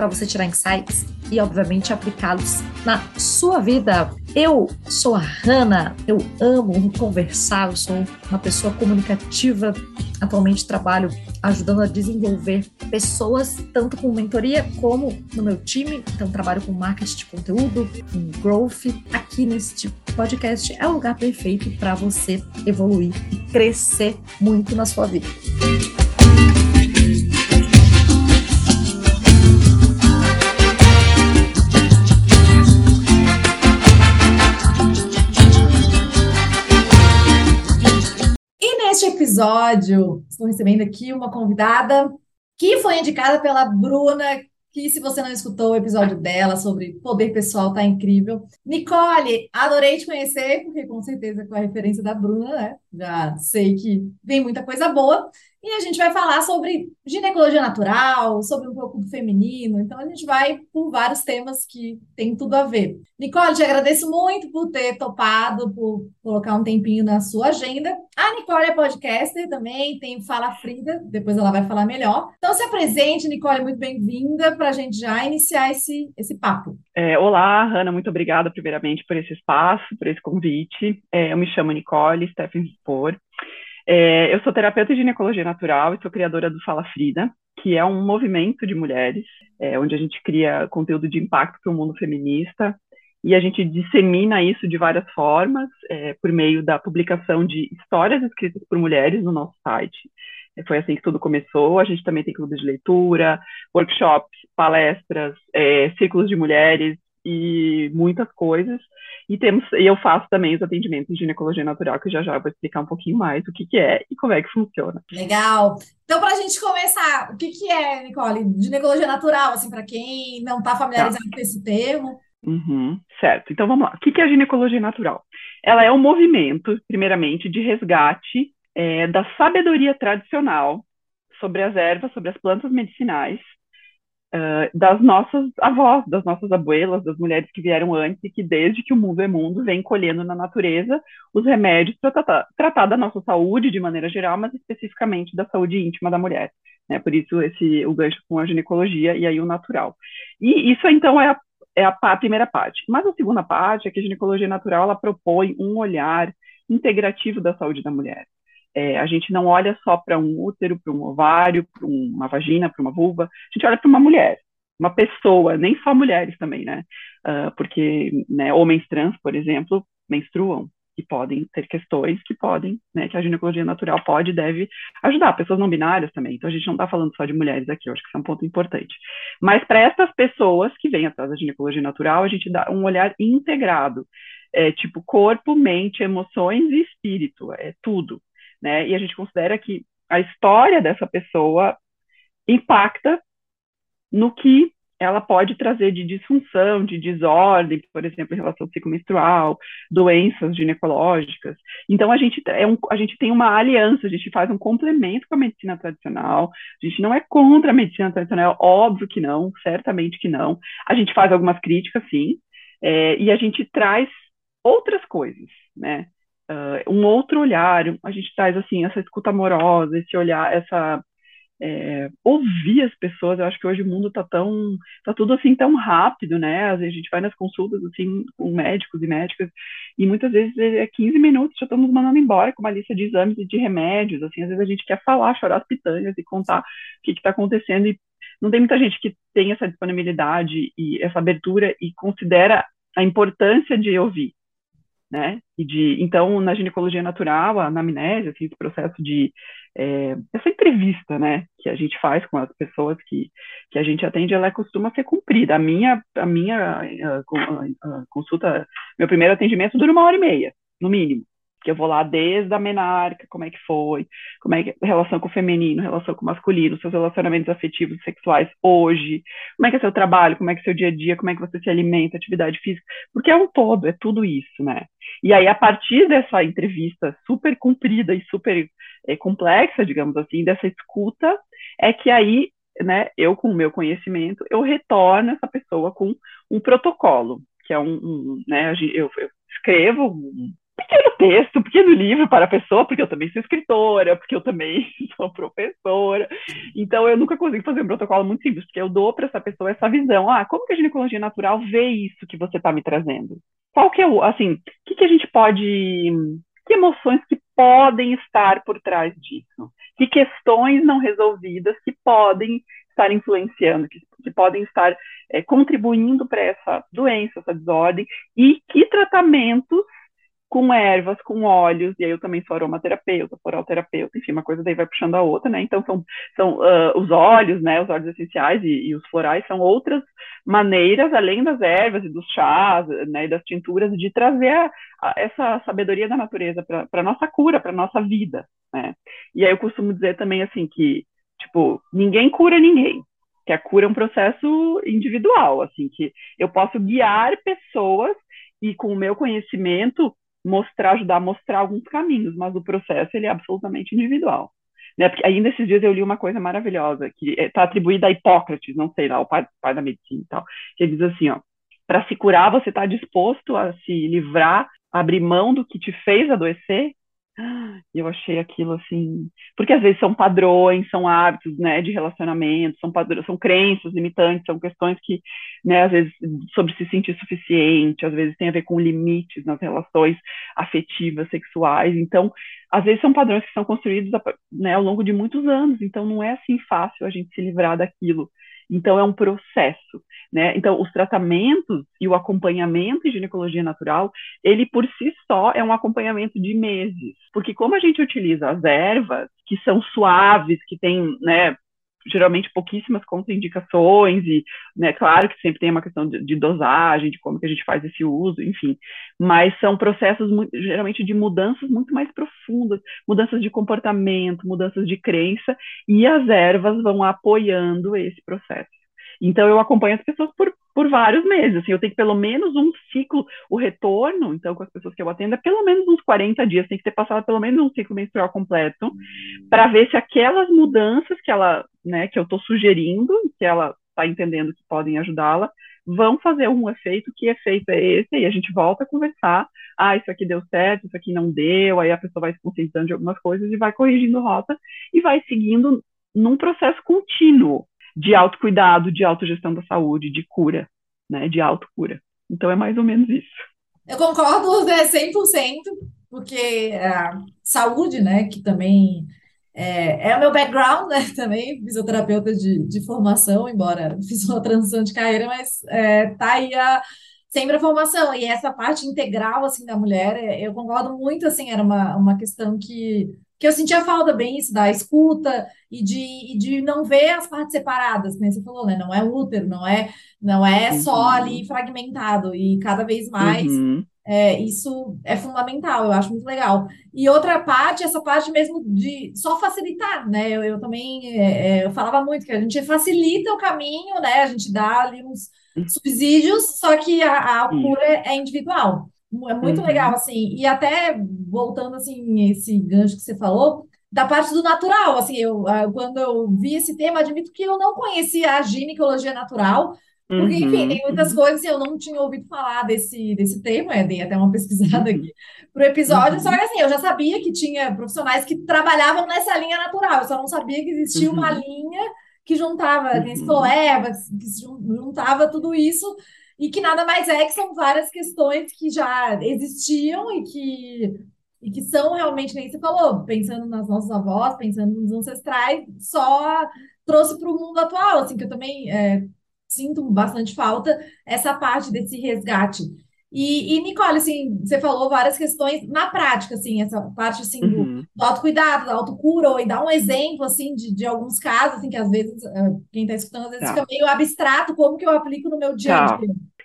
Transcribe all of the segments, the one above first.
para você tirar insights e, obviamente, aplicá-los na sua vida. Eu sou a Hanna, eu amo conversar, eu sou uma pessoa comunicativa. Atualmente trabalho ajudando a desenvolver pessoas, tanto com mentoria como no meu time. Então, trabalho com marketing de conteúdo, com growth. Aqui neste podcast é o lugar perfeito para você evoluir e crescer muito na sua vida. Episódio, estou recebendo aqui uma convidada que foi indicada pela Bruna, que se você não escutou o episódio dela sobre poder pessoal, tá incrível. Nicole, adorei te conhecer, porque com certeza com a referência da Bruna, né? Já sei que vem muita coisa boa. E a gente vai falar sobre ginecologia natural, sobre um pouco do feminino. Então, a gente vai por vários temas que tem tudo a ver. Nicole, te agradeço muito por ter topado, por colocar um tempinho na sua agenda. A Nicole é podcaster também, tem Fala Frida, depois ela vai falar melhor. Então, se apresente, Nicole, muito bem-vinda para a gente já iniciar esse, esse papo. É, olá, Hanna, muito obrigada, primeiramente, por esse espaço, por esse convite. É, eu me chamo Nicole Steffen Spor. É, eu sou terapeuta de ginecologia natural e sou criadora do Fala Frida, que é um movimento de mulheres, é, onde a gente cria conteúdo de impacto para o mundo feminista e a gente dissemina isso de várias formas, é, por meio da publicação de histórias escritas por mulheres no nosso site. É, foi assim que tudo começou. A gente também tem clubes de leitura, workshops, palestras, é, círculos de mulheres, e muitas coisas. E temos, e eu faço também os atendimentos de ginecologia natural, que já já vou explicar um pouquinho mais o que, que é e como é que funciona. Legal. Então, para a gente começar, o que, que é, Nicole, ginecologia natural, assim, para quem não está familiarizado tá. com esse termo? Uhum, certo. Então, vamos lá. O que, que é a ginecologia natural? Ela é um movimento, primeiramente, de resgate é, da sabedoria tradicional sobre as ervas, sobre as plantas medicinais, uh, das nossas avós, das nossas abuelas, das mulheres que vieram antes e que desde que o mundo é mundo vem colhendo na natureza os remédios para tratar, tratar, da nossa saúde de maneira geral, mas especificamente da saúde íntima da mulher. Né? Por isso esse o gancho com a ginecologia e aí o natural. E isso então é a, é a, a primeira parte. Mas a segunda parte é que a ginecologia natural ela propõe um olhar integrativo da saúde da mulher. É, a gente não olha só para um útero, para um ovário, para uma vagina, para uma vulva, a gente olha para uma mulher, uma pessoa, nem só mulheres também, né? Uh, porque né, homens trans, por exemplo, menstruam e podem ter questões que podem, né, que a ginecologia natural pode e deve ajudar, pessoas não binárias também. Então a gente não está falando só de mulheres aqui, eu acho que isso é um ponto importante. Mas para essas pessoas que vêm atrás da ginecologia natural, a gente dá um olhar integrado, é, tipo corpo, mente, emoções e espírito, é tudo né? E a gente considera que a história dessa pessoa impacta no que ela pode trazer de disfunção, de desordem, por exemplo, em relação ao ciclo menstrual, doenças ginecológicas. Então, a gente, é um, a gente tem uma aliança, a gente faz um complemento com a medicina tradicional, a gente não é contra a medicina tradicional, óbvio que não, certamente que não. A gente faz algumas críticas, sim, é, e a gente traz outras coisas, né? Uh, um outro olhar, a gente traz assim essa escuta amorosa, esse olhar, essa é, ouvir as pessoas. Eu acho que hoje o mundo está tão, tá tudo assim tão rápido, né? Às vezes a gente vai nas consultas assim com médicos e médicas e muitas vezes é 15 minutos já estamos mandando embora com uma lista de exames e de remédios. Assim, às vezes a gente quer falar, chorar as pitangas e contar o que está acontecendo e não tem muita gente que tem essa disponibilidade e essa abertura e considera a importância de ouvir né? E de, então, na ginecologia natural, a anamnese, assim, esse processo de é, essa entrevista, né, que a gente faz com as pessoas que, que a gente atende, ela costuma ser cumprida. A minha, a minha a, a, a consulta, meu primeiro atendimento dura uma hora e meia, no mínimo. Que eu vou lá desde a menarca, como é que foi, como é que relação com o feminino, relação com o masculino, seus relacionamentos afetivos e sexuais hoje, como é que é seu trabalho, como é que é seu dia a dia, como é que você se alimenta, atividade física, porque é um todo, é tudo isso, né? E aí, a partir dessa entrevista super comprida e super é, complexa, digamos assim, dessa escuta, é que aí, né, eu com o meu conhecimento, eu retorno essa pessoa com um protocolo, que é um, um né, eu, eu escrevo um pequeno texto, um pequeno livro para a pessoa, porque eu também sou escritora, porque eu também sou professora. Então, eu nunca consigo fazer um protocolo muito simples, porque eu dou para essa pessoa essa visão. Ah, como que a ginecologia natural vê isso que você está me trazendo? Qual que é o, assim, o que, que a gente pode, que emoções que podem estar por trás disso? Que questões não resolvidas que podem estar influenciando, que, que podem estar é, contribuindo para essa doença, essa desordem, e que tratamentos com ervas, com óleos, e aí eu também sou aromaterapeuta, floralterapeuta, enfim, uma coisa daí vai puxando a outra, né? Então são, são uh, os óleos, né? Os óleos essenciais e, e, os florais são outras maneiras, além das ervas e dos chás, né? E das tinturas, de trazer a, a, essa sabedoria da natureza para a nossa cura, para nossa vida, né? E aí eu costumo dizer também assim que, tipo, ninguém cura ninguém, que a cura é um processo individual, assim, que eu posso guiar pessoas e com o meu conhecimento mostrar, ajudar a mostrar alguns caminhos, mas o processo ele é absolutamente individual. Né? Porque ainda esses dias eu li uma coisa maravilhosa, que está atribuída a Hipócrates, não sei lá, o pai, pai da medicina e tal, que ele diz assim, ó, para se curar você está disposto a se livrar, abrir mão do que te fez adoecer? E eu achei aquilo assim, porque às vezes são padrões, são hábitos, né, de relacionamento, são padrões, são crenças limitantes, são questões que, né, às vezes sobre se sentir suficiente, às vezes tem a ver com limites nas relações afetivas, sexuais. Então, às vezes são padrões que são construídos, né, ao longo de muitos anos. Então, não é assim fácil a gente se livrar daquilo. Então, é um processo. Né? Então, os tratamentos e o acompanhamento em ginecologia natural, ele por si só é um acompanhamento de meses. Porque como a gente utiliza as ervas, que são suaves, que têm, né, geralmente pouquíssimas contraindicações e, né, claro que sempre tem uma questão de, de, dosagem, de como que a gente faz esse uso, enfim, mas são processos muito, geralmente de mudanças muito mais profundas, mudanças de comportamento, mudanças de crença, e as ervas vão apoiando esse processo. Então, eu acompanho as pessoas por, por vários meses. Assim, eu tenho que pelo menos um ciclo, o retorno, então, com as pessoas que eu atendo, é pelo menos uns 40 dias, tem que ter passado pelo menos um ciclo menstrual completo, para ver se aquelas mudanças que ela, né, que eu estou sugerindo, que ela está entendendo que podem ajudá-la, vão fazer um efeito, que efeito é esse, e a gente volta a conversar, ah, isso aqui deu certo, isso aqui não deu, aí a pessoa vai se conscientizando de algumas coisas e vai corrigindo rota e vai seguindo num processo contínuo, de autocuidado, de autogestão da saúde, de cura, né, de autocura. Então é mais ou menos isso. Eu concordo né, 100%, porque a saúde, né, que também é, é o meu background, né, também fisioterapeuta de, de formação, embora fiz uma transição de carreira, mas é, tá aí a, sempre a formação, e essa parte integral, assim, da mulher, é, eu concordo muito, assim, era uma, uma questão que que eu sentia falta bem isso da escuta e de, e de não ver as partes separadas, como você falou, né? Não é útero, não é, não é uhum. só ali fragmentado, e cada vez mais uhum. é, isso é fundamental, eu acho muito legal. E outra parte, essa parte mesmo de só facilitar, né? Eu, eu também é, é eu falava muito que a gente facilita o caminho, né? A gente dá ali uns uhum. subsídios, só que a, a cura é individual. É muito uhum. legal, assim, e até voltando, assim, esse gancho que você falou, da parte do natural, assim, eu, quando eu vi esse tema, admito que eu não conhecia a ginecologia natural, porque, enfim, tem muitas uhum. coisas que eu não tinha ouvido falar desse, desse tema, eu dei até uma pesquisada uhum. aqui pro episódio, uhum. só que assim, eu já sabia que tinha profissionais que trabalhavam nessa linha natural, eu só não sabia que existia uma uhum. linha que juntava, uhum. que, que juntava tudo isso e que nada mais é que são várias questões que já existiam e que, e que são realmente, nem você falou, pensando nas nossas avós, pensando nos ancestrais, só trouxe para o mundo atual, assim, que eu também é, sinto bastante falta essa parte desse resgate. E, e, Nicole, assim, você falou várias questões na prática, assim, essa parte, assim, uhum. do, do autocuidado, da autocura, e dá um exemplo, assim, de, de alguns casos, assim, que às vezes, uh, quem está escutando, às vezes tá. fica meio abstrato, como que eu aplico no meu dia a tá.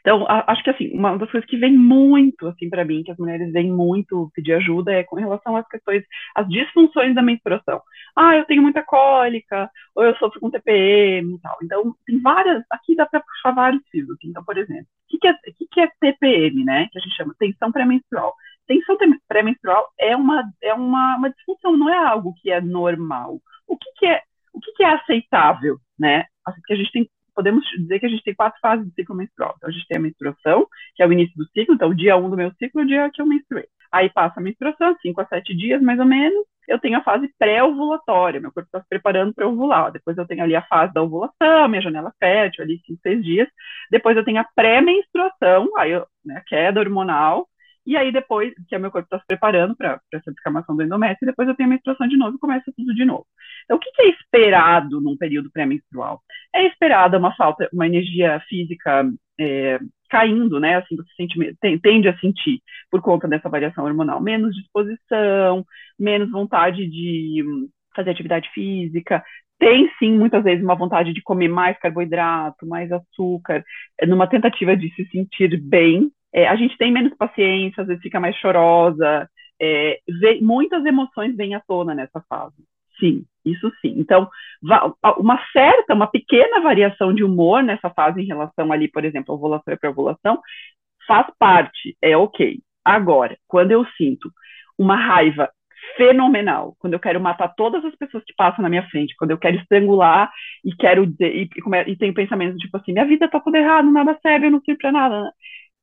Então, a, acho que assim, uma das coisas que vem muito assim para mim, que as mulheres vêm muito pedir ajuda é com relação às questões, às disfunções da menstruação. Ah, eu tenho muita cólica, ou eu sofro com TPM e tal. Então, tem várias, aqui dá para puxar vários fios. Assim. Então, por exemplo, o que, que, é, o que, é TPM, né? Que a gente chama tensão pré-menstrual. Tensão pré-menstrual é uma, é uma, uma disfunção, não é algo que é normal. O que, que é o que, que é aceitável, né? Assim, que a gente tem podemos dizer que a gente tem quatro fases do ciclo menstrual. Então, a gente tem a menstruação, que é o início do ciclo, então, o dia 1 um do meu ciclo é o dia que eu menstruei. Aí passa a menstruação, 5 a 7 dias, mais ou menos. Eu tenho a fase pré-ovulatória, meu corpo está se preparando para ovular. Depois eu tenho ali a fase da ovulação, minha janela fértil, ali 5, 6 dias. Depois eu tenho a pré-menstruação, aí eu, né, queda hormonal. E aí depois, que o meu corpo está se preparando para essa descamação do endométrio, depois eu tenho a menstruação de novo e começa tudo de novo. Então, o que, que é esperado num período pré-menstrual? É esperada uma falta, uma energia física é, caindo, né? Assim, você sente, tende a sentir por conta dessa variação hormonal, menos disposição, menos vontade de fazer atividade física, tem sim muitas vezes uma vontade de comer mais carboidrato, mais açúcar, numa tentativa de se sentir bem, é, a gente tem menos paciência, às vezes fica mais chorosa, é, vê, muitas emoções vêm à tona nessa fase. Sim, isso sim. Então, uma certa, uma pequena variação de humor nessa fase em relação ali, por exemplo, ovulação e pré-ovulação, faz parte, é ok. Agora, quando eu sinto uma raiva fenomenal, quando eu quero matar todas as pessoas que passam na minha frente, quando eu quero estrangular e quero dizer, e, e, e tenho pensamentos tipo assim, minha vida tá toda errada, nada serve, eu não sirvo pra nada.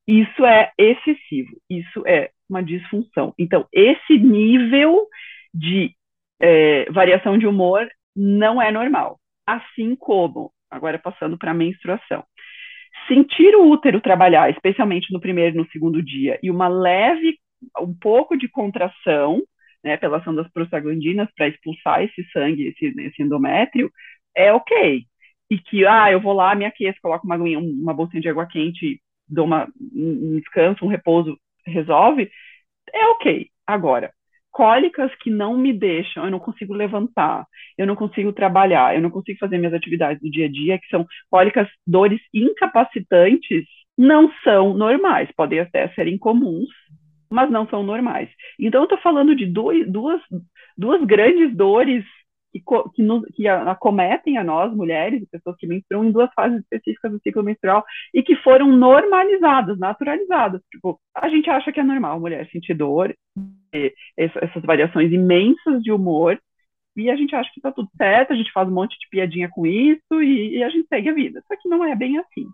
Isso é excessivo, isso é uma disfunção. Então, esse nível de é, variação de humor não é normal. Assim como, agora passando para a menstruação, sentir o útero trabalhar, especialmente no primeiro e no segundo dia, e uma leve, um pouco de contração, né, pela ação das prostaglandinas para expulsar esse sangue, esse, esse endométrio, é ok. E que, ah, eu vou lá, me aqueço, coloco uma, uma bolsinha de água quente dou uma, um descanso, um repouso, resolve, é ok. Agora, cólicas que não me deixam, eu não consigo levantar, eu não consigo trabalhar, eu não consigo fazer minhas atividades do dia a dia, que são cólicas, dores incapacitantes, não são normais, podem até ser incomuns, mas não são normais. Então, eu estou falando de dois, duas, duas grandes dores que, que, nos, que acometem a nós, mulheres, pessoas que menstruam em duas fases específicas do ciclo menstrual e que foram normalizadas, naturalizadas. Tipo, a gente acha que é normal mulher sentir dor, essas variações imensas de humor, e a gente acha que está tudo certo, a gente faz um monte de piadinha com isso e, e, a gente segue a vida. Só que não é bem assim.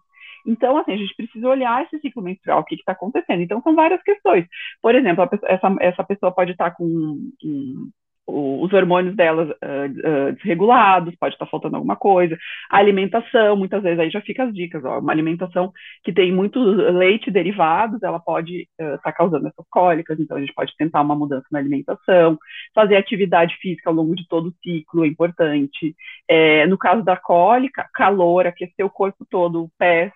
Então, assim, a gente precisa olhar esse ciclo menstrual, o que está acontecendo. Então, são várias questões. Por exemplo, essa, essa pessoa pode estar tá com um, os hormônios delas uh, uh, desregulados, pode estar faltando alguma coisa. A alimentação, muitas vezes aí já fica as dicas, ó, uma alimentação que tem muito leite derivados, ela pode estar uh, tá causando essas cólicas, então a gente pode tentar uma mudança na alimentação, fazer atividade física ao longo de todo o ciclo é importante. É, no caso da cólica, calor, aquecer o corpo todo, pés,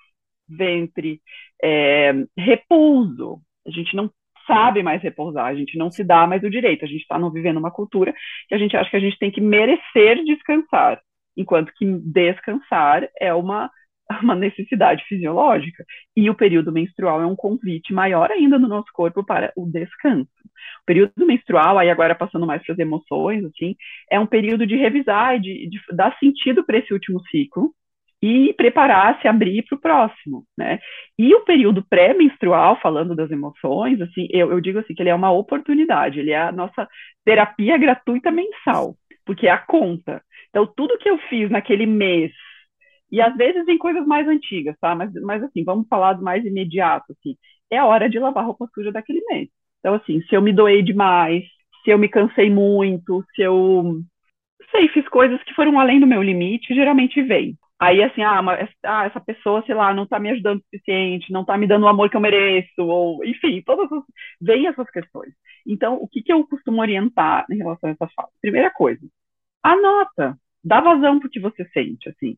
ventre, é, repouso. A gente não sabe mais repousar, a gente não se dá mais o direito, a gente está vivendo uma cultura que a gente acha que a gente tem que merecer descansar, enquanto que descansar é uma, uma necessidade fisiológica. E o período menstrual é um convite maior ainda no nosso corpo para o descanso. O período menstrual, aí agora passando mais para as emoções, assim, é um período de revisar, de, de dar sentido para esse último ciclo, e preparar, se abrir para o próximo, né? E o período pré-menstrual, falando das emoções, assim, eu, eu, digo assim que ele é uma oportunidade, ele é a nossa terapia gratuita mensal, porque é a conta. Então, tudo que eu fiz naquele mês, e às vezes em coisas mais antigas, tá? Mas, mas assim, vamos falar do mais imediato, assim, é a hora de lavar a roupa suja daquele mês. Então, assim, se eu me doei demais, se eu me cansei muito, se eu sei, fiz coisas que foram além do meu limite, geralmente vem. Aí, assim, ah, mas, ah, essa pessoa, sei lá, não tá me ajudando o suficiente, não tá me dando o amor que eu mereço, ou, enfim, todas as, essas questões. Então, o que, que eu costumo orientar em relação a essa fala? Primeira coisa, anota, dá vazão pro que você sente, assim.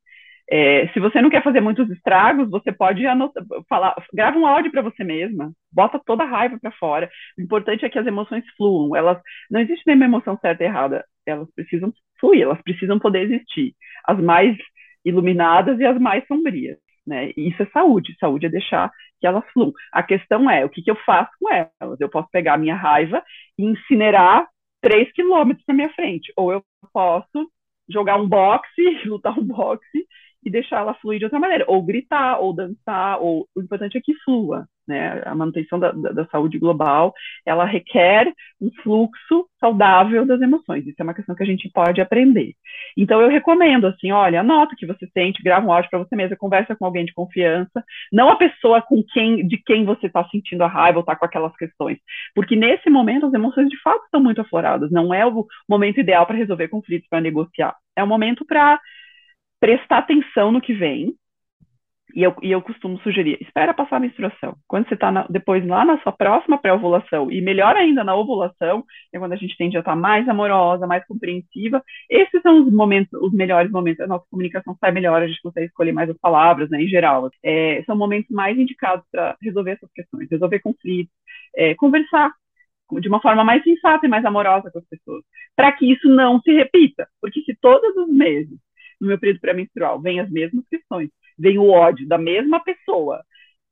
É, se você não quer fazer muitos estragos, você pode anotar, falar, grava um áudio para você mesma, bota toda a raiva para fora. O importante é que as emoções fluam. Elas não existe nenhuma emoção certa e errada. Elas precisam fluir, elas precisam poder existir. As mais iluminadas e as mais sombrias. Né? Isso é saúde. Saúde é deixar que elas fluam. A questão é, o que, que eu faço com elas? Eu posso pegar a minha raiva e incinerar três quilômetros na minha frente, ou eu posso jogar um boxe, lutar um boxe e deixar ela fluir de outra maneira, ou gritar, ou dançar, ou o importante é que flua, né? A manutenção da, da, da, saúde global, ela requer um fluxo saudável das emoções. Isso é uma questão que a gente pode aprender. Então eu recomendo assim, olha, anota o que você sente, grava um áudio para você mesma, conversa com alguém de confiança, não a pessoa com quem, de quem você está sentindo a raiva ou está com aquelas questões, porque nesse momento as emoções de fato estão muito afloradas. Não é o momento ideal para resolver conflitos, para negociar. É o momento para prestar atenção no que vem. E eu, e eu costumo sugerir, espera passar a menstruação. Quando você está depois lá na sua próxima pré-ovulação, e melhor ainda na ovulação, é quando a gente tende a estar tá mais amorosa, mais compreensiva. Esses são os momentos, os melhores momentos. A nossa comunicação sai melhor, a gente consegue escolher mais as palavras, né, em geral. É, são momentos mais indicados para resolver essas questões, resolver conflitos, é, conversar de uma forma mais sensata e mais amorosa com as pessoas, para que isso não se repita. Porque se todos os meses no meu período pré-menstrual, vem as mesmas questões, vem o ódio da mesma pessoa.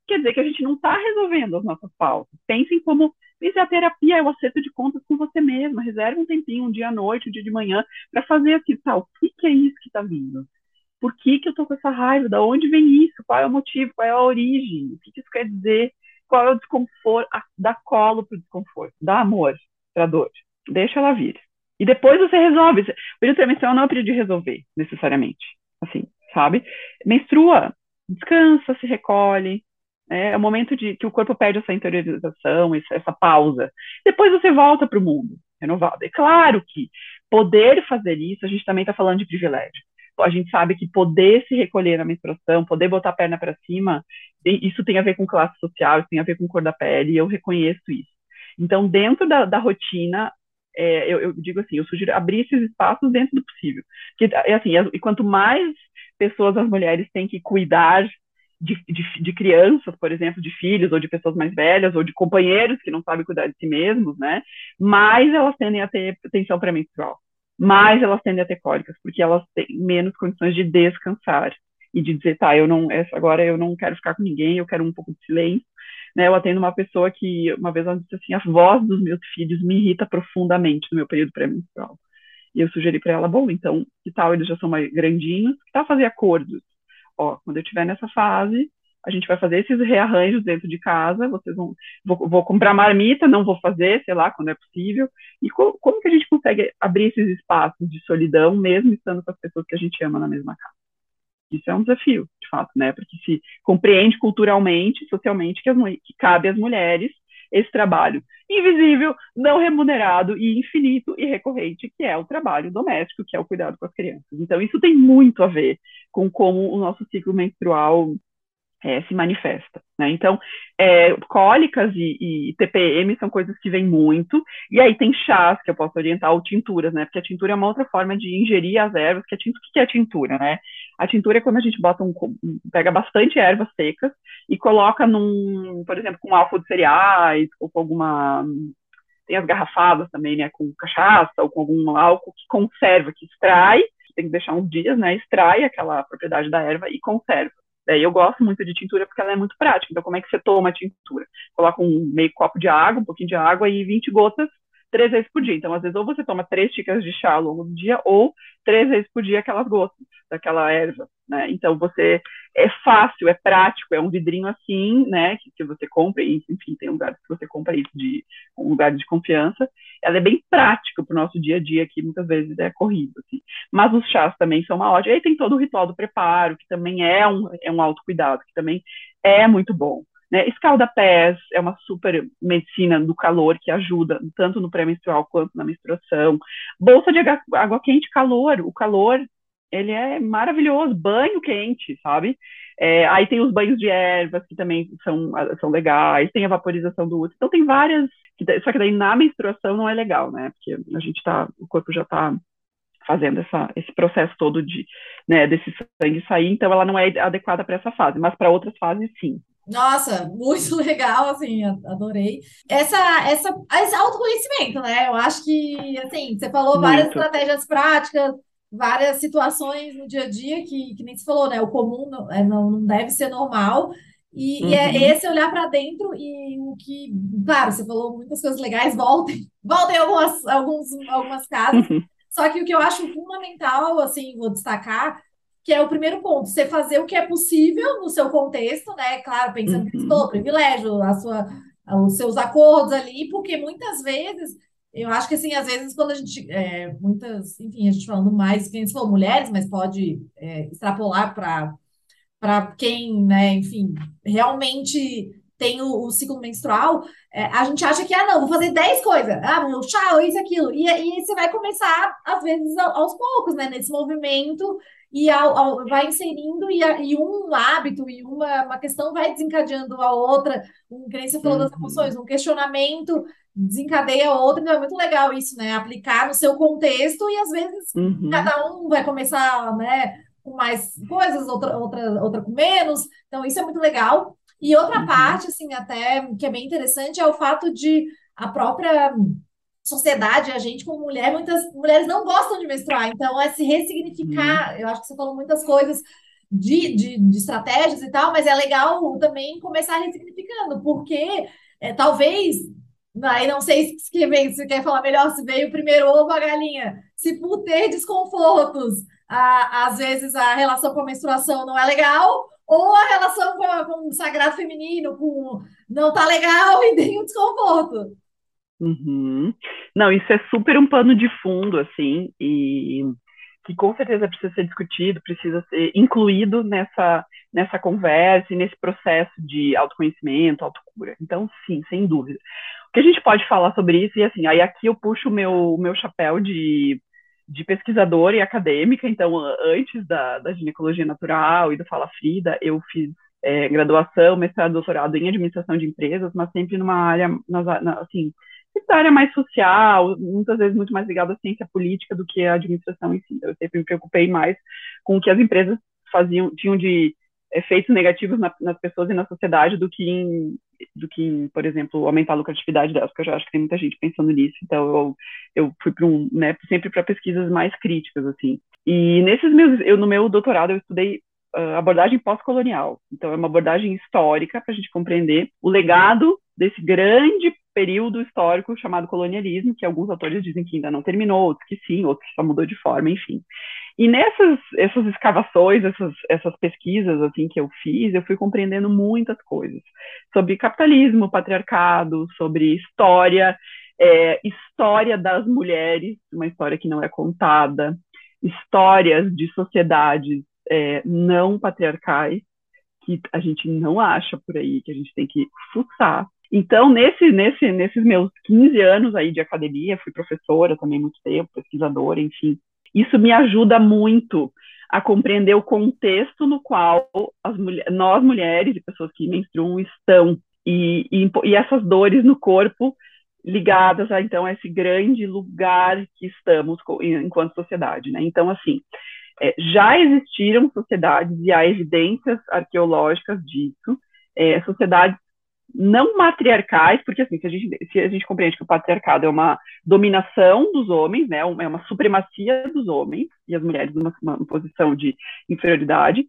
Quer dizer que a gente não está resolvendo as nossas pautas. Pensem como isso é a terapia, é o acerto de contas com você mesma. Reserve um tempinho, um dia à noite, um dia de manhã, para fazer assim, tá, o que, que é isso que está vindo? Por que, que eu estou com essa raiva? Da onde vem isso? Qual é o motivo? Qual é a origem? O que, que isso quer dizer? Qual é o desconforto? Dá colo para o desconforto, dá amor para a dor. Deixa ela vir. E depois você resolve. O período menstrual não é o período de resolver, necessariamente. Assim, sabe? Menstrua, descansa, se recolhe. Né? É o momento de que o corpo perde essa interiorização, essa, pausa. Depois você volta para o mundo renovado. É claro que poder fazer isso, a gente também está falando de privilégio. A gente sabe que poder se recolher na menstruação, poder botar a perna para cima, isso tem a ver com classe social, isso tem a ver com cor da pele, e eu reconheço isso. Então, dentro da, da rotina, é, eu, eu, digo assim, eu sugiro abrir esses espaços dentro do possível. Que, é assim, e quanto mais pessoas as mulheres têm que cuidar de, de, de, crianças, por exemplo, de filhos, ou de pessoas mais velhas, ou de companheiros que não sabem cuidar de si mesmos, né? Mais elas tendem a ter tensão pré-menstrual, mais elas tendem a ter cólicas, porque elas têm menos condições de descansar e de dizer, tá, eu não, agora eu não quero ficar com ninguém, eu quero um pouco de silêncio, né, eu atendo uma pessoa que uma vez ela disse assim, a voz dos meus filhos me irrita profundamente no meu período pré-menstrual. E eu sugeri para ela, bom, então, que tal eles já são mais grandinhos, que tal fazer acordos? Ó, quando eu estiver nessa fase, a gente vai fazer esses rearranjos dentro de casa, vocês vão, vou, vou comprar marmita, não vou fazer, sei lá, quando é possível, e co como que a gente consegue abrir esses espaços de solidão, mesmo estando com as pessoas que a gente ama na mesma casa? Isso é um desafio, de fato, né? Porque se compreende culturalmente, socialmente, que, as, que cabe às mulheres esse trabalho invisível, não remunerado e infinito e recorrente, que é o trabalho doméstico, que é o cuidado com as crianças. Então, isso tem muito a ver com como o nosso ciclo menstrual é, se manifesta. Né? Então, é, cólicas e, e, TPM são coisas que vêm muito, e aí tem chás que eu posso orientar, ou tinturas, né? Porque a tintura é uma outra forma de ingerir as ervas, que a tintura, que é tintura, né? A tintura é quando a gente bota um, pega bastante ervas secas e coloca num, por exemplo, com álcool de cereais, ou com alguma tem as garrafadas também, né, com cachaça ou com algum álcool que conserva, que extrai, tem que deixar uns dias, né, extrai aquela propriedade da erva e conserva. Daí eu gosto muito de tintura porque ela é muito prática. Então, como é que você toma a tintura? Coloca um meio copo de água, um pouquinho de água e 20 gotas três vezes por dia. Então, às vezes, ou você toma três xícaras de chá ao longo do dia, ou três vezes por dia aquelas gotas daquela erva, né? Então, você é fácil, é prático, é um vidrinho assim, né? Que, que você compra, enfim, tem lugares que você compra isso de um lugar de confiança. Ela é bem prática para o nosso dia a dia, que muitas vezes é corrido, assim. Mas os chás também são uma ótima. E aí tem todo o ritual do preparo, que também é um, é um autocuidado, que também é muito bom. Né? Escalda-pés é uma super medicina do calor que ajuda tanto no pré-menstrual quanto na menstruação. Bolsa de água quente, calor. O calor, ele é maravilhoso. Banho quente, sabe? É, aí tem os banhos de ervas, que também são, são legais. Tem a vaporização do útero. Então tem várias... Só que daí na menstruação não é legal, né? Porque a gente tá... O corpo já tá fazendo essa, esse processo todo de, né, desse sangue sair, então ela não é adequada para essa fase, mas para outras fases sim. Nossa, muito legal, assim, adorei. Essa, essa, esse autoconhecimento, né? Eu acho que, assim, você falou várias muito. estratégias práticas, várias situações no dia a dia que, que nem se falou, né? O comum não, é, não, não deve ser normal. E, uhum. e, é uhum. esse olhar para dentro e o que, claro, você falou muitas coisas legais, voltem, voltem algumas, alguns, algumas casas. Uhum. Só que o que eu acho fundamental, assim, vou destacar, que é o primeiro ponto, você fazer o que é possível no seu contexto, né? Claro, pensando uhum. no privilégio, a sua, os seus acordos ali, porque muitas vezes eu acho que assim, às vezes, quando a gente. É, muitas, enfim, a gente falando mais, quem falou mulheres, mas pode é, extrapolar para para quem, né, enfim, realmente tem o, o ciclo menstrual, é, a gente acha que, ah, não, vou fazer 10 coisas, ah, meu chá, isso, aquilo. E aí você vai começar, às vezes, aos poucos, né, nesse movimento, e ao, ao, vai inserindo, e, a, e, um hábito e uma, uma questão vai desencadeando a outra, um, que nem você falou uhum. das emoções, um questionamento desencadeia a outra, então é muito legal isso, né, aplicar no seu contexto, e às vezes uhum. cada um vai começar, né, com mais coisas, outra, outra, outra com menos. Então, isso é muito legal. E outra uhum. parte, assim, até que é bem interessante, é o fato de a própria sociedade, a gente como mulher, muitas mulheres não gostam de menstruar, então é se ressignificar. Uhum. Eu acho que você falou muitas coisas de, de, de, estratégias e tal, mas é legal também começar ressignificando, porque é, talvez, aí não sei se, se quer falar melhor, se veio o primeiro ovo a galinha, se por ter desconfortos a, às vezes a relação com a menstruação não é legal, ou a relação com, com o sagrado feminino, com não tá legal e tem um desconforto. Uhum. Não, isso é super um pano de fundo, assim, e que com certeza precisa ser discutido, precisa ser incluído nessa, nessa conversa e nesse processo de autoconhecimento, autocura. Então, sim, sem dúvida. O que a gente pode falar sobre isso, e assim, aí aqui eu puxo o meu, meu chapéu de de pesquisadora e acadêmica, então antes da, da ginecologia natural e do Fala Frida, eu fiz é, graduação, mestrado, doutorado em administração de empresas, mas sempre numa área, nas, na, assim, essa área mais social, muitas vezes muito mais ligada à ciência política do que à administração em si. Eu sempre me preocupei mais com o que as empresas faziam, tinham de efeitos negativos na, nas pessoas e na sociedade do que em, do que em, por exemplo, aumentar a lucratividade delas, porque eu já acho que tem muita gente pensando nisso. Então eu, eu fui para um, né, sempre para pesquisas mais críticas assim. E nesses meus, eu no meu doutorado eu estudei uh, abordagem pós-colonial. Então é uma abordagem histórica para a gente compreender o legado desse grande período histórico chamado colonialismo, que alguns autores dizem que ainda não terminou, outros que sim, outros que só mudou de forma, enfim. E nessas essas escavações, essas, essas pesquisas assim que eu fiz, eu fui compreendendo muitas coisas sobre capitalismo, patriarcado, sobre história, é, história das mulheres, uma história que não é contada, histórias de sociedades é, não patriarcais que a gente não acha por aí, que a gente tem que fuçar. Então, nesse, nesse, nesses meus 15 anos aí de academia, fui professora também muito tempo, pesquisadora, enfim, isso me ajuda muito a compreender o contexto no qual mulher, nós mulheres e pessoas que menstruam estão e, e, e, essas dores no corpo ligadas a então esse grande lugar que estamos enquanto sociedade, né? Então assim é, já existiram sociedades e há evidências arqueológicas disso, é, sociedades não matriarcais, porque assim, se a, gente, se a gente compreende que o patriarcado é uma dominação dos homens, né, é uma supremacia dos homens e as mulheres numa, uma posição de inferioridade,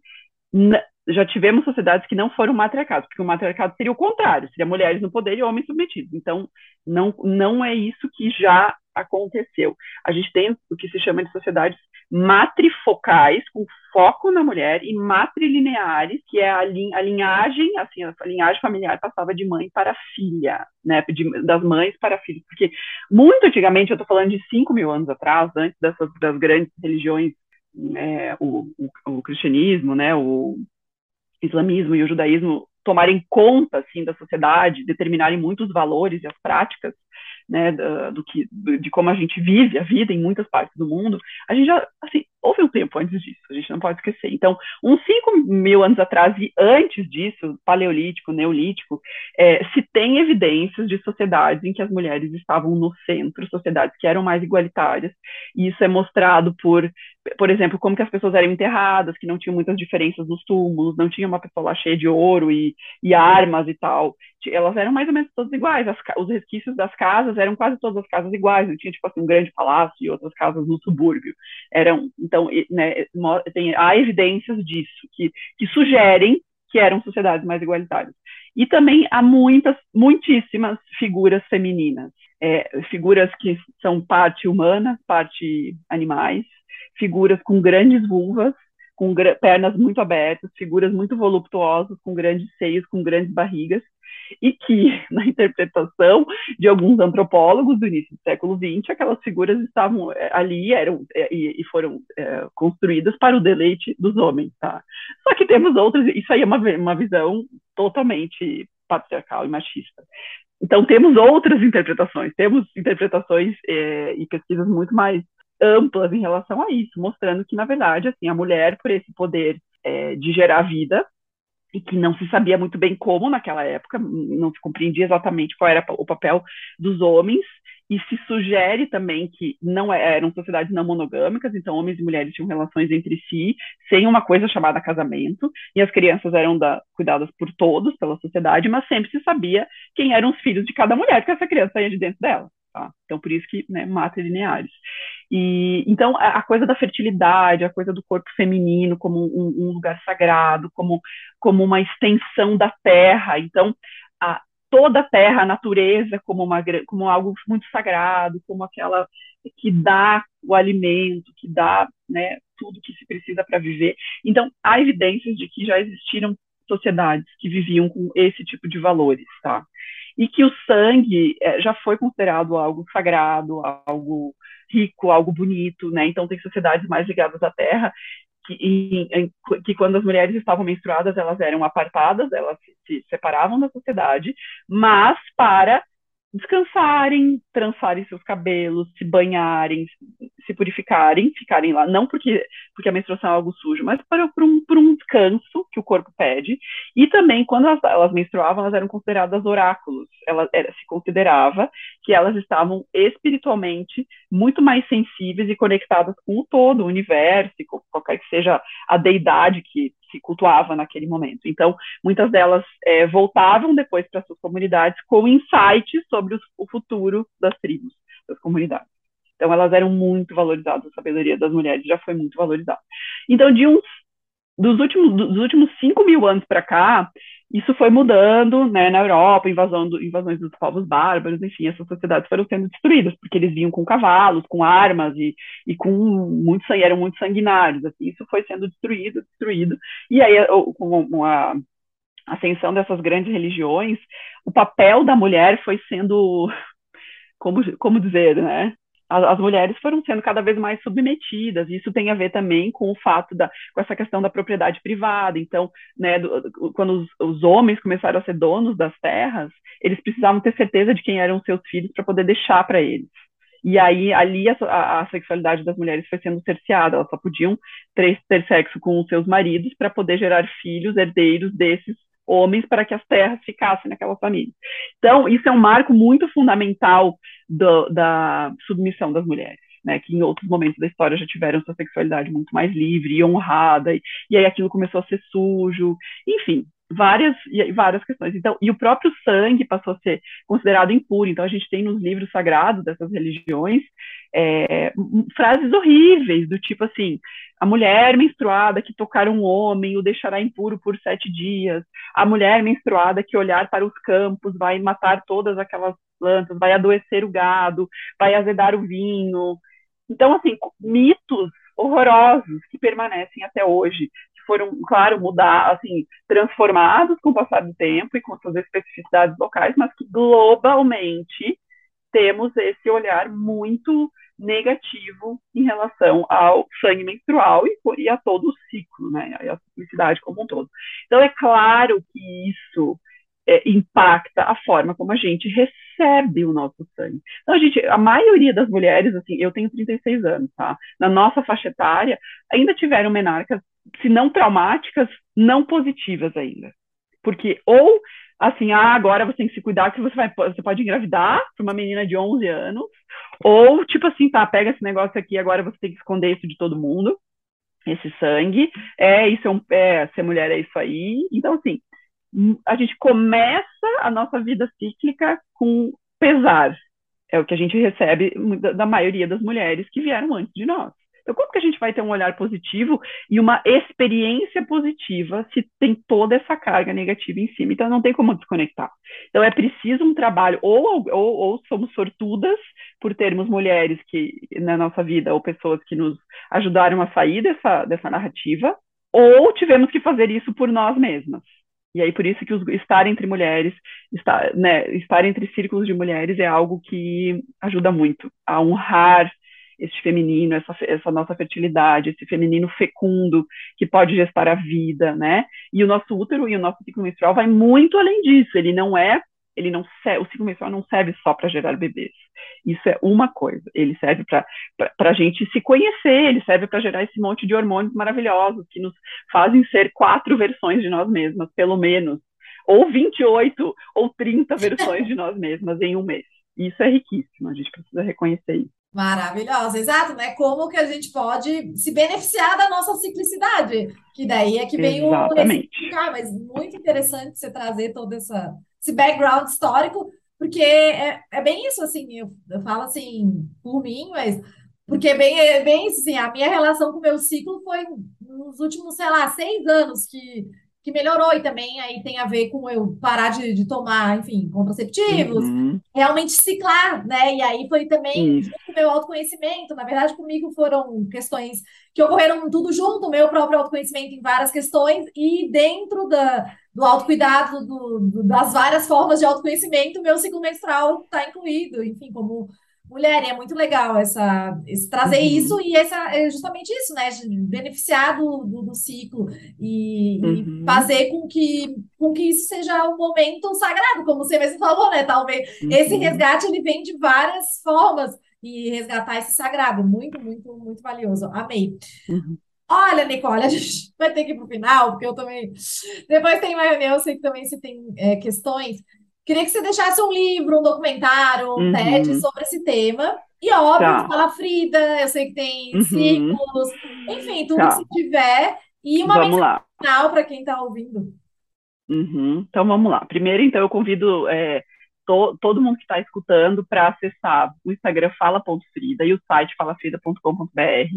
já tivemos sociedades que não foram matriarcados, porque o matriarcado seria o contrário, seria mulheres no poder e homens submetidos. Então, não, não é isso que já aconteceu. A gente tem o que se chama de sociedades matrifocais, com foco na mulher, e matrilineares, que é a, lin a linhagem, assim, a linhagem familiar passava de mãe para filha, né, de, das mães para filhos, porque muito antigamente, eu estou falando de 5 mil anos atrás, antes dessas das grandes religiões, é, o, o, o, cristianismo, né, o islamismo e o judaísmo tomarem conta, assim, da sociedade, determinarem muitos valores e as práticas, né, do, que, de como a gente vive a vida em muitas partes do mundo, a gente já, assim, houve um tempo antes disso, a gente não pode esquecer. Então, uns 5 mil anos atrás e antes disso, paleolítico, neolítico, é, se tem evidências de sociedades em que as mulheres estavam no centro, sociedades que eram mais igualitárias, e isso é mostrado por, por exemplo, como que as pessoas eram enterradas, que não tinham muitas diferenças nos túmulos, não tinha uma pessoa lá cheia de ouro e, e armas e tal, elas eram mais ou menos todas iguais, as, os resquícios das casas eram quase todas as casas iguais, não tinha, tipo assim, um grande palácio e outras casas no subúrbio, eram, então, né, tem, há evidências disso, que, que sugerem que eram sociedades mais igualitárias. E também há muitas, muitíssimas figuras femininas, é, figuras que são parte humana, parte animais, figuras com grandes vulvas, com pernas muito abertas, figuras muito voluptuosas, com grandes seios, com grandes barrigas, e que, na interpretação de alguns antropólogos do início do século XX, aquelas figuras estavam eh, ali eram, eh, e, e foram é, construídas para o deleite dos homens. Tá? Só que temos outras, isso aí é uma, uma visão totalmente patriarcal e machista. Então, temos outras interpretações, temos interpretações é, e pesquisas muito mais amplas em relação a isso, mostrando que, na verdade, assim, a mulher, por esse poder é, de gerar vida, e que não se sabia muito bem como naquela época, não se compreendia exatamente qual era o papel dos homens, e se sugere também que não é, eram sociedades não monogâmicas, então homens e mulheres tinham relações entre si, sem uma coisa chamada casamento, e as crianças eram da, cuidadas por todos, pela sociedade, mas sempre se sabia quem eram os filhos de cada mulher que essa criança saía de dentro dela. Tá? Então, por isso que, né, matrilineares. E, então, a, a, coisa da fertilidade, a coisa do corpo feminino como um, um, lugar sagrado, como, como uma extensão da terra. Então, a, toda a terra, a natureza como, uma, como algo muito sagrado, como aquela que dá o alimento, que dá né, tudo que se precisa para viver. Então, há evidências de que já existiram sociedades que viviam com esse tipo de valores, tá? E que o sangue é, já foi considerado algo sagrado, algo rico, algo bonito, né? Então tem sociedades mais ligadas à terra que, em, em, que quando as mulheres estavam menstruadas elas eram apartadas, elas se, se separavam da sociedade, mas para descansarem, trançarem seus cabelos, se banharem, se purificarem, ficarem lá, não porque, porque a menstruação é algo sujo, mas para, por, um, por um descanso que o corpo pede. E também, quando elas, elas menstruavam, elas eram consideradas oráculos. Ela, era, se considerava que elas estavam espiritualmente muito mais sensíveis e conectadas com o todo, o universo, qualquer que seja a deidade que se cultuava naquele momento. Então, muitas delas é, voltavam depois para suas comunidades com insights sobre os, o futuro das tribos, das comunidades. Então, elas eram muito valorizadas, a sabedoria das mulheres já foi muito valorizada. Então, de uns, dos, últimos, dos últimos 5 mil anos para cá, isso foi mudando, né, na Europa, invasão invasões dos povos bárbaros, enfim, essas sociedades foram sendo destruídas, porque eles vinham com cavalos, com armas e, e com muito sangue, eram muito sanguinários, assim, isso foi sendo destruído, destruído, e aí com a ascensão dessas grandes religiões, o papel da mulher foi sendo, como, como dizer, né, as, mulheres foram sendo cada vez mais submetidas. Isso tem a ver também com o fato da, com essa questão da propriedade privada. Então, né, do, quando os, os, homens começaram a ser donos das terras, eles precisavam ter certeza de quem eram seus filhos para poder deixar para eles. E aí, ali, a, a, a, sexualidade das mulheres foi sendo cerceada. Elas só podiam ter, ter sexo com os seus maridos para poder gerar filhos herdeiros desses homens para que as terras ficassem naquela família. Então, isso é um marco muito fundamental do, da submissão das mulheres. Né, que em outros momentos da história já tiveram sua sexualidade muito mais livre e honrada, e, e aí aquilo começou a ser sujo, enfim, várias várias questões. Então, e o próprio sangue passou a ser considerado impuro. Então, a gente tem nos livros sagrados dessas religiões é, frases horríveis do tipo assim: a mulher menstruada que tocar um homem o deixará impuro por sete dias. A mulher menstruada que olhar para os campos vai matar todas aquelas plantas, vai adoecer o gado, vai azedar o vinho. Então, assim, mitos horrorosos que permanecem até hoje, foram, claro, mudar, assim, transformados com o passar do tempo e com suas especificidades locais, mas que globalmente temos esse olhar muito negativo em relação ao sangue menstrual e, e a todo o ciclo, né, e a ciclicidade como um todo. Então, é claro que isso é, impacta a forma como a gente recebe o nosso sangue. Então, a gente, a maioria das mulheres, assim, eu tenho 36 anos, tá? Na nossa faixa etária, ainda tiveram menarcas, se não traumáticas, não positivas ainda. Porque, ou, assim, ah, agora você tem que se cuidar que você, vai, você pode engravidar para uma menina de 11 anos, ou, tipo assim, tá, pega esse negócio aqui, agora você tem que esconder isso de todo mundo, esse sangue, é, isso é, um, é ser mulher é isso aí. Então, assim, a gente começa a nossa vida cíclica com pesar. É o que a gente recebe da maioria das mulheres que vieram antes de nós. Então, como que a gente vai ter um olhar positivo e uma experiência positiva se tem toda essa carga negativa em cima? Então, não tem como desconectar. Então, é preciso um trabalho, ou, ou, ou somos sortudas por termos mulheres que na nossa vida, ou pessoas que nos ajudaram a sair dessa, dessa narrativa, ou tivemos que fazer isso por nós mesmas. E aí, por isso que os, estar entre mulheres, estar, né, estar entre círculos de mulheres é algo que ajuda muito a honrar esse feminino, essa, essa nossa fertilidade, esse feminino fecundo que pode gestar a vida, né? E o nosso útero e o nosso ciclo menstrual vai muito além disso. Ele não é ele não o ciclo menstrual não serve só para gerar bebês. Isso é uma coisa. Ele serve para a gente se conhecer, ele serve para gerar esse monte de hormônios maravilhosos que nos fazem ser quatro versões de nós mesmas, pelo menos. Ou 28 ou 30 versões de nós mesmas em um mês. Isso é riquíssimo, a gente precisa reconhecer isso. Maravilhosa, exato, né? Como que a gente pode se beneficiar da nossa ciclicidade? Que daí é que vem Exatamente. o mas muito interessante você trazer todo essa, esse background histórico, porque é, é bem isso, assim, eu, eu falo assim, por mim, mas porque é bem, é bem isso, assim, a minha relação com o meu ciclo foi nos últimos, sei lá, seis anos que que melhorou e também aí tem a ver com eu parar de, de tomar, enfim, contraceptivos, uhum. realmente ciclar, né? E aí foi também o meu autoconhecimento. Na verdade, comigo foram questões que ocorreram tudo junto, meu próprio autoconhecimento em várias questões e dentro da, do autocuidado, do, do, das várias formas de autoconhecimento, meu ciclo menstrual está incluído, enfim, como mulher, e é muito legal essa, esse, trazer uhum. isso e essa, é justamente isso, né? Beneficiar do, do, do ciclo e, uhum. e, fazer com que, com que isso seja um momento sagrado, como você mesmo falou, né? Talvez uhum. esse resgate ele vem de várias formas e resgatar esse sagrado, muito, muito, muito valioso. Amei. Olha, Nicole, a gente vai ter que ir para o final, porque eu também. Depois tem uma reunião, eu sei que também você tem é, questões. Queria que você deixasse um livro, um documentário, um uhum. TED sobre esse tema. E óbvio, tá. fala Frida, eu sei que tem uhum. ciclos, enfim, tudo tá. que você tiver. E uma vamos mensagem final para quem está ouvindo. Uhum. Então vamos lá. Primeiro, então, eu convido é, to, todo mundo que está escutando para acessar o Instagram fala.frida e o site falafrida.com.br.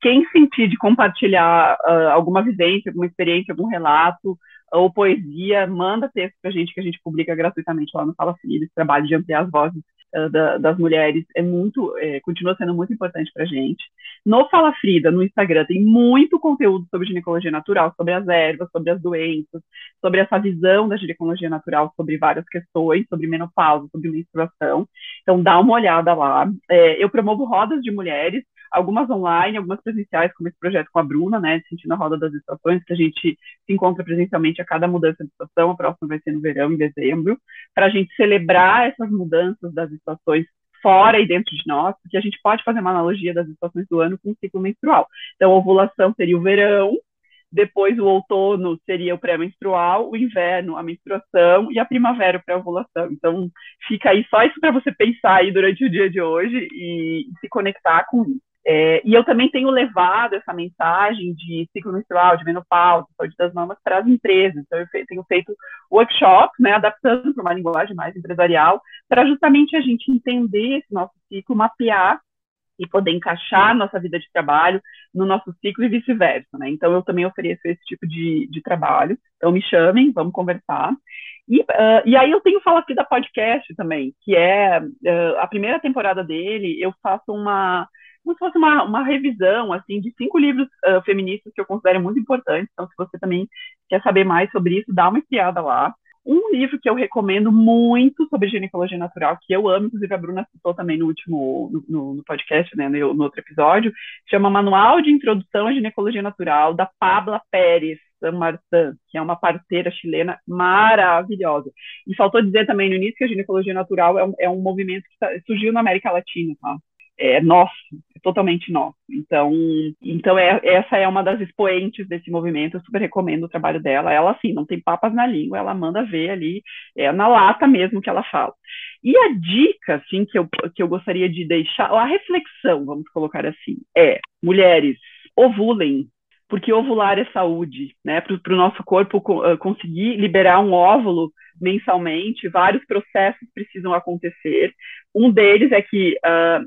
Quem sentir de compartilhar uh, alguma vivência, alguma experiência, algum relato, ou poesia, manda texto para a gente que a gente publica gratuitamente lá no Fala Frida. Esse trabalho de ampliar as vozes da, das mulheres é muito, é, continua sendo muito importante para a gente. No Fala Frida, no Instagram, tem muito conteúdo sobre ginecologia natural, sobre as ervas, sobre as doenças, sobre essa visão da ginecologia natural, sobre várias questões, sobre menopausa, sobre menstruação. Então, dá uma olhada lá. É, eu promovo rodas de mulheres algumas online, algumas presenciais, como esse projeto com a Bruna, né, Sentindo a Roda das Estações, que a gente se encontra presencialmente a cada mudança de estação, a próxima vai ser no verão, em dezembro, para a gente celebrar essas mudanças das estações fora e dentro de nós, porque a gente pode fazer uma analogia das estações do ano com o ciclo menstrual. Então, a ovulação seria o verão, depois o outono seria o pré-menstrual, o inverno a menstruação e a primavera o pré-ovulação. Então, fica aí só isso para você pensar aí durante o dia de hoje e se conectar com isso. É, e eu também tenho levado essa mensagem de ciclo menstrual, de menopausa, saúde das mamas para as empresas. Então, eu tenho feito workshops, né, adaptando para uma linguagem mais empresarial, para justamente a gente entender esse nosso ciclo, mapear e poder encaixar nossa vida de trabalho no nosso ciclo e vice-versa, né? Então, eu também ofereço esse tipo de, de trabalho. Então, me chamem, vamos conversar. E, uh, e aí eu tenho Fala Aqui da Podcast também, que é uh, a primeira temporada dele, eu faço uma como se fosse uma, uma revisão, assim, de cinco livros uh, feministas que eu considero muito importantes. Então, se você também quer saber mais sobre isso, dá uma espiada lá. Um livro que eu recomendo muito sobre ginecologia natural, que eu amo, inclusive a Bruna citou também no último no, no podcast, né, no, no, outro episódio, chama Manual de Introdução à Ginecologia Natural, da Pabla Pérez San Martin, que é uma parceira chilena maravilhosa. E faltou dizer também no início que a ginecologia natural é um, é um movimento que tá, surgiu na América Latina, tá? é nosso, totalmente nosso. Então, então é, essa é uma das expoentes desse movimento, eu super recomendo o trabalho dela. Ela, assim, não tem papas na língua, ela manda ver ali, é na lata mesmo que ela fala. E a dica, assim, que eu, que eu gostaria de deixar, a reflexão, vamos colocar assim, é, mulheres, ovulem, porque ovular é saúde, né? Para o nosso corpo conseguir liberar um óvulo mensalmente, vários processos precisam acontecer. Um deles é que uh,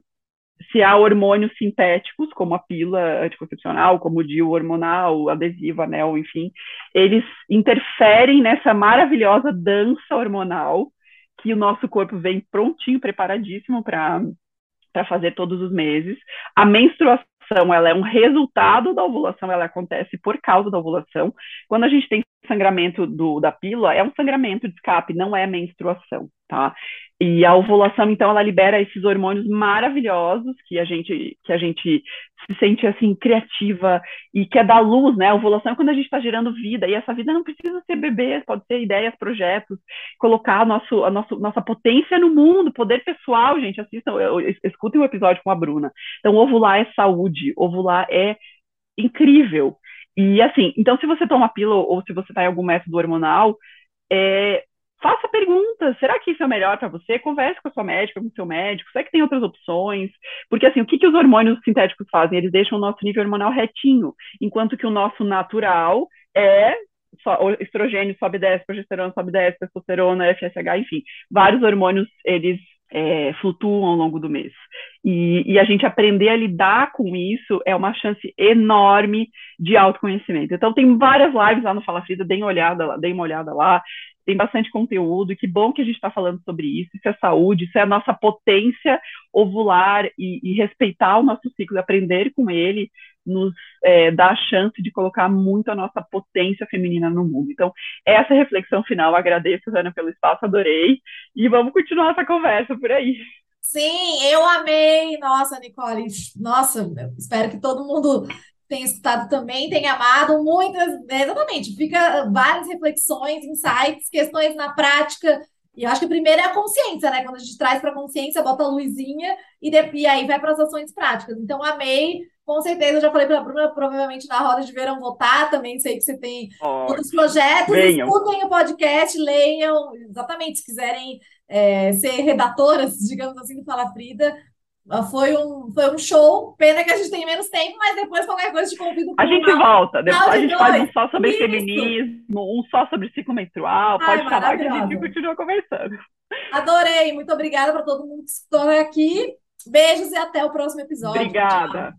associar hormônios sintéticos, como a pílula anticoncepcional, como o DIU hormonal, adesivo, anel, enfim, eles interferem nessa maravilhosa dança hormonal que o nosso corpo vem prontinho, preparadíssimo para fazer todos os meses. A menstruação ela é um resultado da ovulação, ela acontece por causa da ovulação. Quando a gente tem sangramento do, da pílula, é um sangramento de escape, não é menstruação, tá? E a ovulação, então, ela libera esses hormônios maravilhosos que a gente, que a gente se sente, assim, criativa e que é da luz, né? A ovulação é quando a gente está gerando vida, e essa vida não precisa ser bebês, pode ser ideias, projetos, colocar nosso, a nosso, nossa potência no mundo, poder pessoal, gente, assistam, escutem o um episódio com a Bruna. Então, ovular é saúde, ovular é incrível. E, assim, então, se você toma pílula ou se você está em algum método hormonal, é, faça perguntas. Será que isso é o melhor para você? Converse com a sua médica, com o seu médico. Será que tem outras opções? Porque, assim, o que, que os hormônios sintéticos fazem? Eles deixam o nosso nível hormonal retinho, enquanto que o nosso natural é só, estrogênio sobe 10, progesterona sobe 10, testosterona, FSH, enfim. Vários hormônios, eles é, flutuam ao longo do mês. E, e, a gente aprender a lidar com isso é uma chance enorme de autoconhecimento. Então, tem várias lives lá no Fala Frida, deem olhada deem uma olhada lá tem bastante conteúdo, e que bom que a gente está falando sobre isso, isso é saúde, isso é a nossa potência ovular e, e respeitar o nosso ciclo, aprender com ele, nos é, dá a chance de colocar muito a nossa potência feminina no mundo. Então, essa reflexão final, agradeço, Ana, pelo espaço, adorei, e vamos continuar essa conversa por aí. Sim, eu amei. Nossa, Nicole, nossa, espero que todo mundo tem escutado também, tem amado muitas, exatamente, fica várias reflexões, insights, questões na prática. E eu acho que primeiro é a consciência, né? Quando a gente traz para a consciência, bota a luzinha e, de, e aí vai para as ações práticas. Então, amei. Com certeza, eu já falei para a Bruna, provavelmente na roda de verão votar. Também sei que você tem oh, outros projetos. Venham. Escutem o podcast, leiam. Exatamente, se quiserem é, ser redatoras, digamos assim, do Fala Frida, foi um, foi um show. Pena que a gente tem menos tempo, mas depois qualquer coisa te convido. A gente volta. Depois a gente dois. faz um só sobre Isso. feminismo, um só sobre ciclo menstrual. Ai, pode chamar que a gente continua conversando. Adorei. Muito obrigada para todo mundo que escutou aqui. Beijos e até o próximo episódio. Obrigada. Tchau.